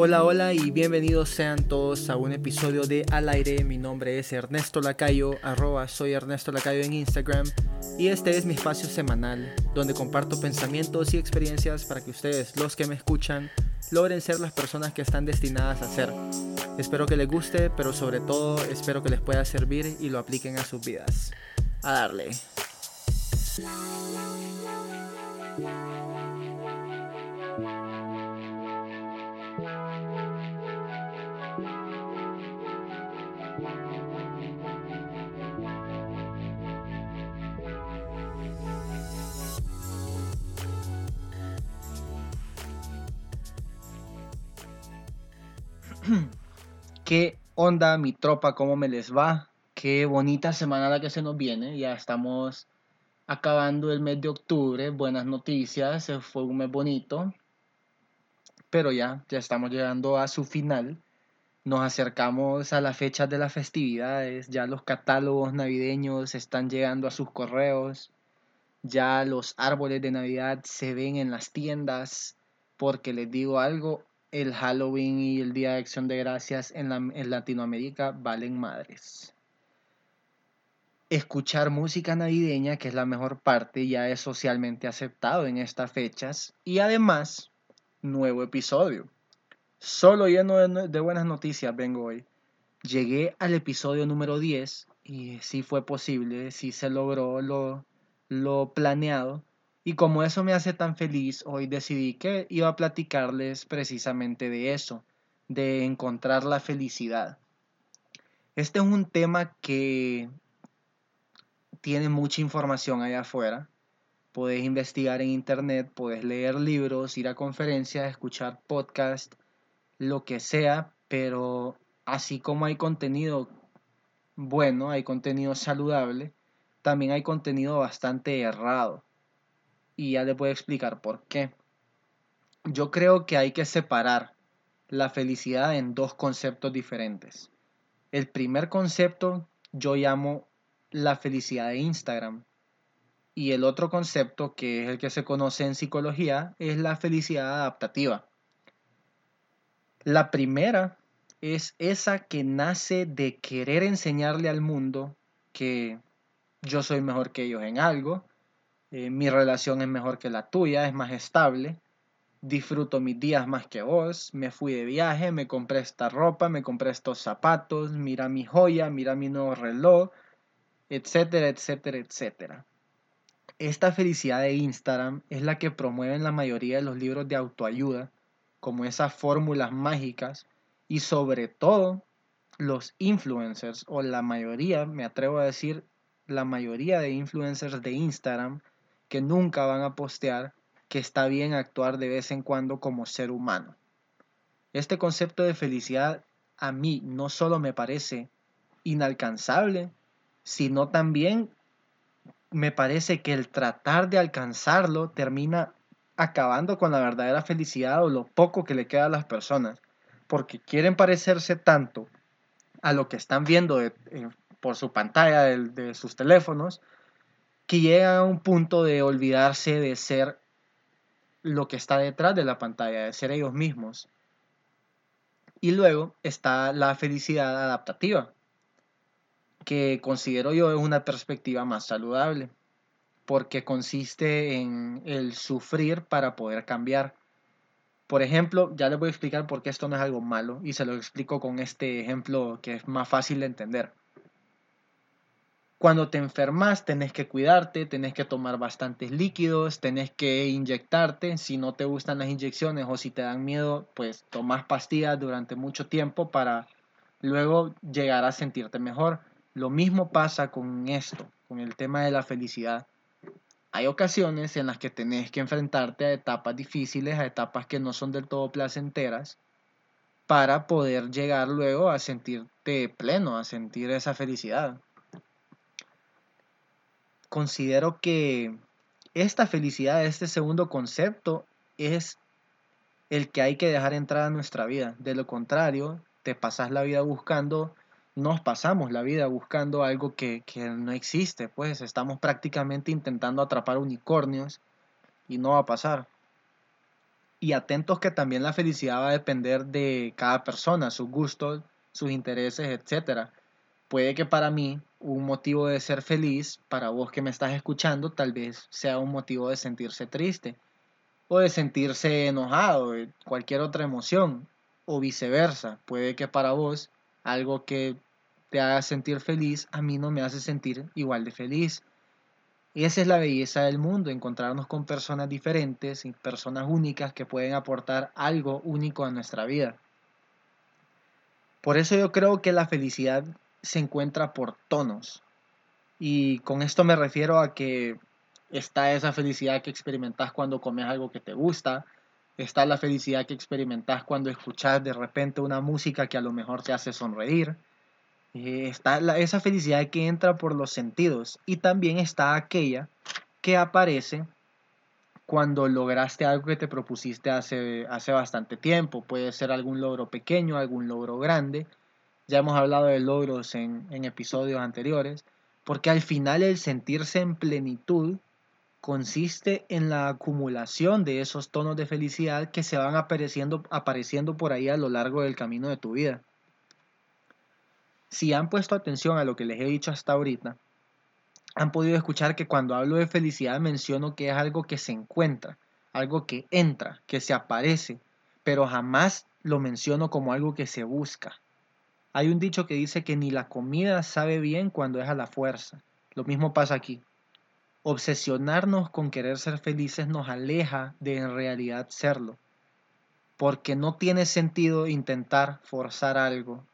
Hola, hola y bienvenidos sean todos a un episodio de Al aire. Mi nombre es Ernesto Lacayo, arroba soy Ernesto Lacayo en Instagram y este es mi espacio semanal donde comparto pensamientos y experiencias para que ustedes, los que me escuchan, logren ser las personas que están destinadas a ser. Espero que les guste, pero sobre todo espero que les pueda servir y lo apliquen a sus vidas. A darle. ¿Qué onda mi tropa? ¿Cómo me les va? Qué bonita semana la que se nos viene. Ya estamos acabando el mes de octubre. Buenas noticias. Fue un mes bonito. Pero ya, ya estamos llegando a su final. Nos acercamos a las fechas de las festividades. Ya los catálogos navideños están llegando a sus correos. Ya los árboles de Navidad se ven en las tiendas. Porque les digo algo, el Halloween y el Día de Acción de Gracias en, Latinoamérica valen madres. Escuchar música navideña, que es la mejor parte, ya es socialmente aceptado en estas fechas. Y además, nuevo episodio. Solo lleno de, de buenas noticias vengo hoy. Llegué al episodio número 10 y sí fue posible, sí se logró lo, lo planeado. Y como eso me hace tan feliz, hoy decidí que iba a platicarles precisamente de eso, de encontrar la felicidad. Este es un tema que tiene mucha información allá afuera. Puedes investigar en internet, puedes leer libros, ir a conferencias, escuchar podcasts, lo que sea, pero así como hay contenido bueno, hay contenido saludable, también hay contenido bastante errado y ya voy a explicar por qué. Yo creo que hay que separar la felicidad en dos conceptos diferentes. El primer concepto yo llamo la felicidad de Instagram y el otro concepto que es el que se conoce en psicología es la felicidad adaptativa. La primera es esa que nace de querer enseñarle al mundo que yo soy mejor que ellos en algo, eh, mi relación es mejor que la tuya, es más estable, disfruto mis días más que vos, me fui de viaje, me compré esta ropa, me compré estos zapatos, mira mi joya, mira mi nuevo reloj, etcétera, etcétera, etcétera. Esta felicidad de Instagram es la que promueven la mayoría de los libros de autoayuda, como esas fórmulas mágicas, y sobre todo los influencers, o la mayoría, me atrevo a decir, la mayoría de influencers de Instagram, que nunca van a postear que está bien actuar de vez en cuando como ser humano. Este concepto de felicidad a mí no solo me parece inalcanzable, sino también me parece que el tratar de alcanzarlo termina acabando con la verdadera felicidad o lo poco que le queda a las personas, porque quieren parecerse tanto a lo que están viendo por su pantalla de sus teléfonos, que llegan a un punto de olvidarse de ser lo que está detrás de la pantalla, de ser ellos mismos. Y luego está la felicidad adaptativa, que considero yo es una perspectiva más saludable, porque consiste en el sufrir para poder cambiar. Por ejemplo, ya les voy a explicar por qué esto no es algo malo y se lo explico con este ejemplo que es más fácil de entender. Cuando te enfermas, tenés que cuidarte, tenés que tomar bastantes líquidos, tenés que inyectarte. Si no te gustan las inyecciones o si te dan miedo, pues tomas pastillas durante mucho tiempo para luego llegar a sentirte mejor. Lo mismo pasa con esto, con el tema de la felicidad. Hay ocasiones en las que tenés que enfrentarte a etapas difíciles, a etapas que no son del todo placenteras, para poder llegar luego a sentirte pleno, a sentir esa felicidad considero que esta felicidad, este segundo concepto, es el que hay que dejar entrar a nuestra vida. De lo contrario, te pasas la vida buscando, nos pasamos la vida buscando algo que, que no existe. Pues estamos prácticamente intentando atrapar unicornios y no va a pasar. y atentos que también la felicidad va a depender de cada persona, sus gustos, sus intereses, etc. Puede que para mí un motivo de ser feliz, para vos que me estás escuchando, tal vez sea un motivo de sentirse triste o de sentirse enojado, cualquier otra emoción, o viceversa. Puede que para vos algo que te haga sentir feliz, a mí no me hace sentir igual de feliz. Y esa es la belleza del mundo, encontrarnos con personas diferentes y personas únicas que pueden aportar algo único a nuestra vida. Por eso yo creo que la felicidad se encuentra por tonos. Y con esto me refiero a que está esa felicidad que experimentas cuando comes algo que te gusta, está la felicidad que experimentas cuando escuchas de repente una música que a lo mejor te hace sonreír, eh, está esa felicidad que entra por los sentidos y también está aquella que aparece cuando lograste algo que te propusiste hace, hace bastante tiempo. Puede ser algún logro pequeño, algún logro grande. Ya hemos hablado de logros en, episodios anteriores, porque al final el sentirse en plenitud consiste en la acumulación de esos tonos de felicidad que se van apareciendo, apareciendo por ahí a lo largo del camino de tu vida. Si han puesto atención a lo que les he dicho hasta ahorita, han podido escuchar que cuando hablo de felicidad menciono que es algo que se encuentra, algo que entra, que se aparece, pero jamás lo menciono como algo que se busca. Hay un dicho que dice que ni la comida sabe bien cuando es a la fuerza. Lo mismo pasa aquí. Obsesionarnos con querer ser felices nos aleja de en realidad serlo, porque no tiene sentido intentar forzar algo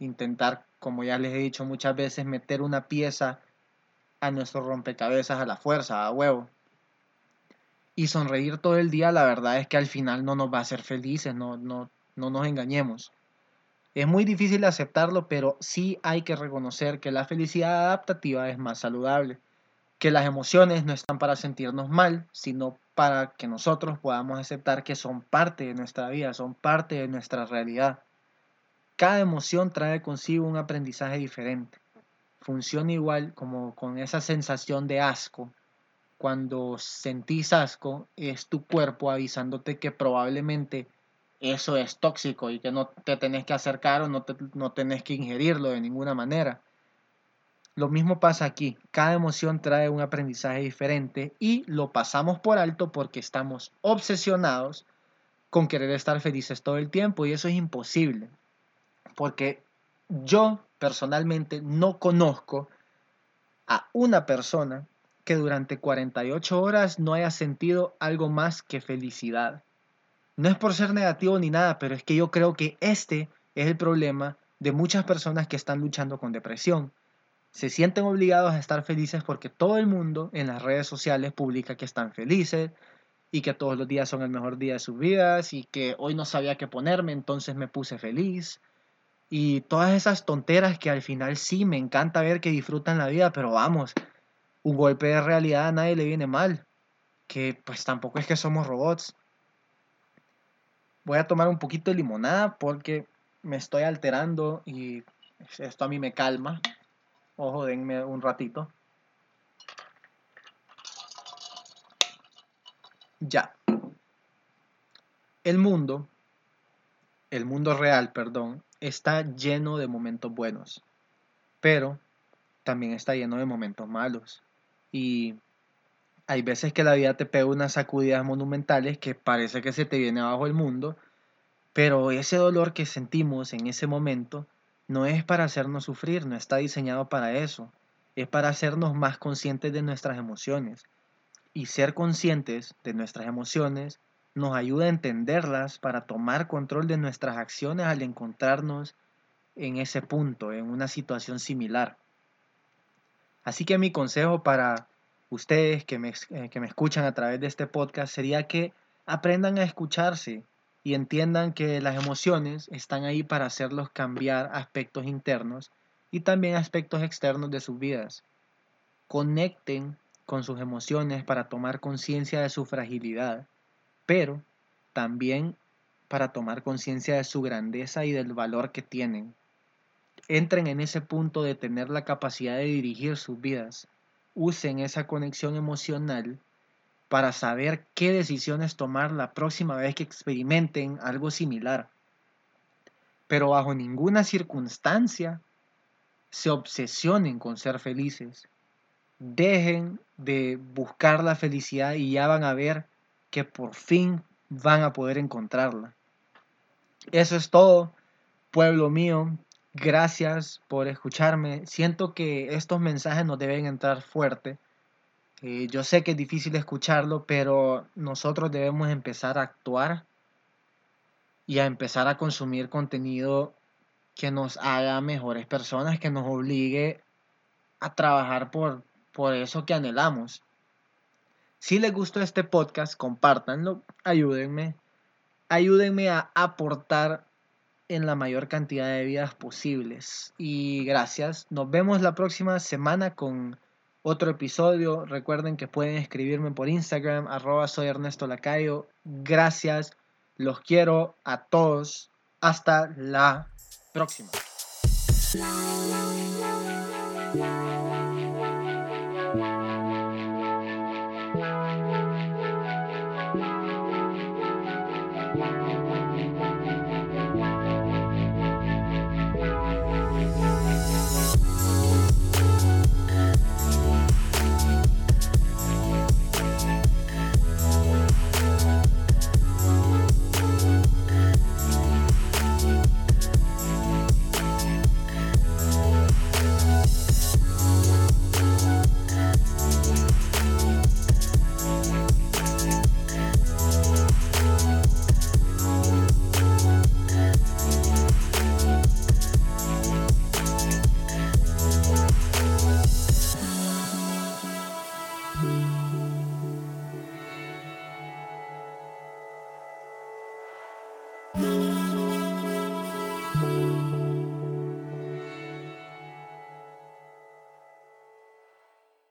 intentar, como ya les he dicho muchas veces, meter una pieza a nuestro rompecabezas a la fuerza, a huevo. Y sonreír todo el día, la verdad es que al final no nos va a hacer felices, no, no, no nos engañemos. Es muy difícil aceptarlo, pero sí hay que reconocer que la felicidad adaptativa es más saludable, que las emociones no están para sentirnos mal, sino para que nosotros podamos aceptar que son parte de nuestra vida, son parte de nuestra realidad. Cada emoción trae consigo un aprendizaje diferente. Funciona igual como con esa sensación de asco. Cuando sentís asco, es tu cuerpo avisándote que probablemente eso es tóxico y que no te tenés que acercar o no, no tenés que ingerirlo de ninguna manera. Lo mismo pasa aquí. Cada emoción trae un aprendizaje diferente y lo pasamos por alto porque estamos obsesionados con querer estar felices todo el tiempo y eso es imposible porque yo personalmente no conozco a una persona que durante 48 horas no haya sentido algo más que felicidad. No es por ser negativo ni nada, pero es que yo creo que este es el problema de muchas personas que están luchando con depresión. Se sienten obligados a estar felices porque todo el mundo en las redes sociales publica que están felices y que todos los días son el mejor día de sus vidas y que hoy no sabía qué ponerme, entonces me puse feliz y todas esas tonteras que al final sí me encanta ver que disfrutan la vida, pero vamos, un golpe de realidad a nadie le viene mal, que pues tampoco es que somos robots. Voy a tomar un poquito de limonada porque me estoy alterando y esto a mí me calma. Ojo, denme un ratito. Ya. El mundo, el mundo real, perdón, está lleno de momentos buenos, pero también está lleno de momentos malos. Y hay veces que la vida te pega unas sacudidas monumentales que parece que se te viene abajo el mundo, pero ese dolor que sentimos en ese momento no es para hacernos sufrir, no está diseñado para eso, es para hacernos más conscientes de nuestras emociones. Y ser conscientes de nuestras emociones nos ayuda a entenderlas para tomar control de nuestras acciones al encontrarnos en ese punto, en una situación similar. Así que mi consejo para ustedes que me, eh, que me escuchan a través de este podcast sería que aprendan a escucharse y entiendan que las emociones están ahí para hacerlos cambiar aspectos internos y también aspectos externos de sus vidas. Conecten con sus emociones para tomar conciencia de su fragilidad pero también para tomar conciencia de su grandeza y del valor que tienen. Entren en ese punto de tener la capacidad de dirigir sus vidas. Usen esa conexión emocional para saber qué decisiones tomar la próxima vez que experimenten algo similar. Pero bajo ninguna circunstancia se obsesionen con ser felices. Dejen de buscar la felicidad y ya van a ver que por fin van a poder encontrarla. Eso es todo, pueblo mío. Gracias por escucharme. Siento que estos mensajes nos deben entrar fuerte. Eh, yo sé que es difícil escucharlo, pero nosotros debemos empezar a actuar y a empezar a consumir contenido que nos haga mejores personas, que nos obligue a trabajar por, por eso que anhelamos. Si les gustó este podcast, compártanlo, ayúdenme, ayúdenme a aportar en la mayor cantidad de vidas posibles. Y gracias. Nos vemos la próxima semana con otro episodio. Recuerden que pueden escribirme por Instagram, arroba soy Ernesto Lacayo. Gracias. Los quiero a todos. Hasta la próxima.